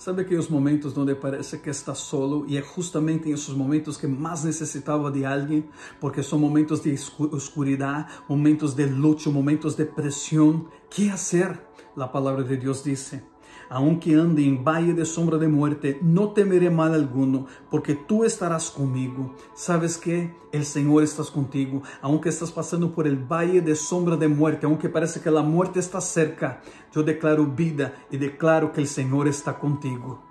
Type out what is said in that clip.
Sabe aqueles momentos onde parece que está solo e é justamente em esses momentos que mais necessitava de alguém, porque são momentos de escuridão, momentos de luto, momentos de pressão. Que fazer? A palavra de Deus disse: aunque ande en valle de sombra de muerte, no temeré mal alguno, porque tú estarás conmigo. ¿Sabes que El Señor está contigo. Aunque estás pasando por el valle de sombra de muerte, aunque parece que la muerte está cerca, yo declaro vida y declaro que el Señor está contigo.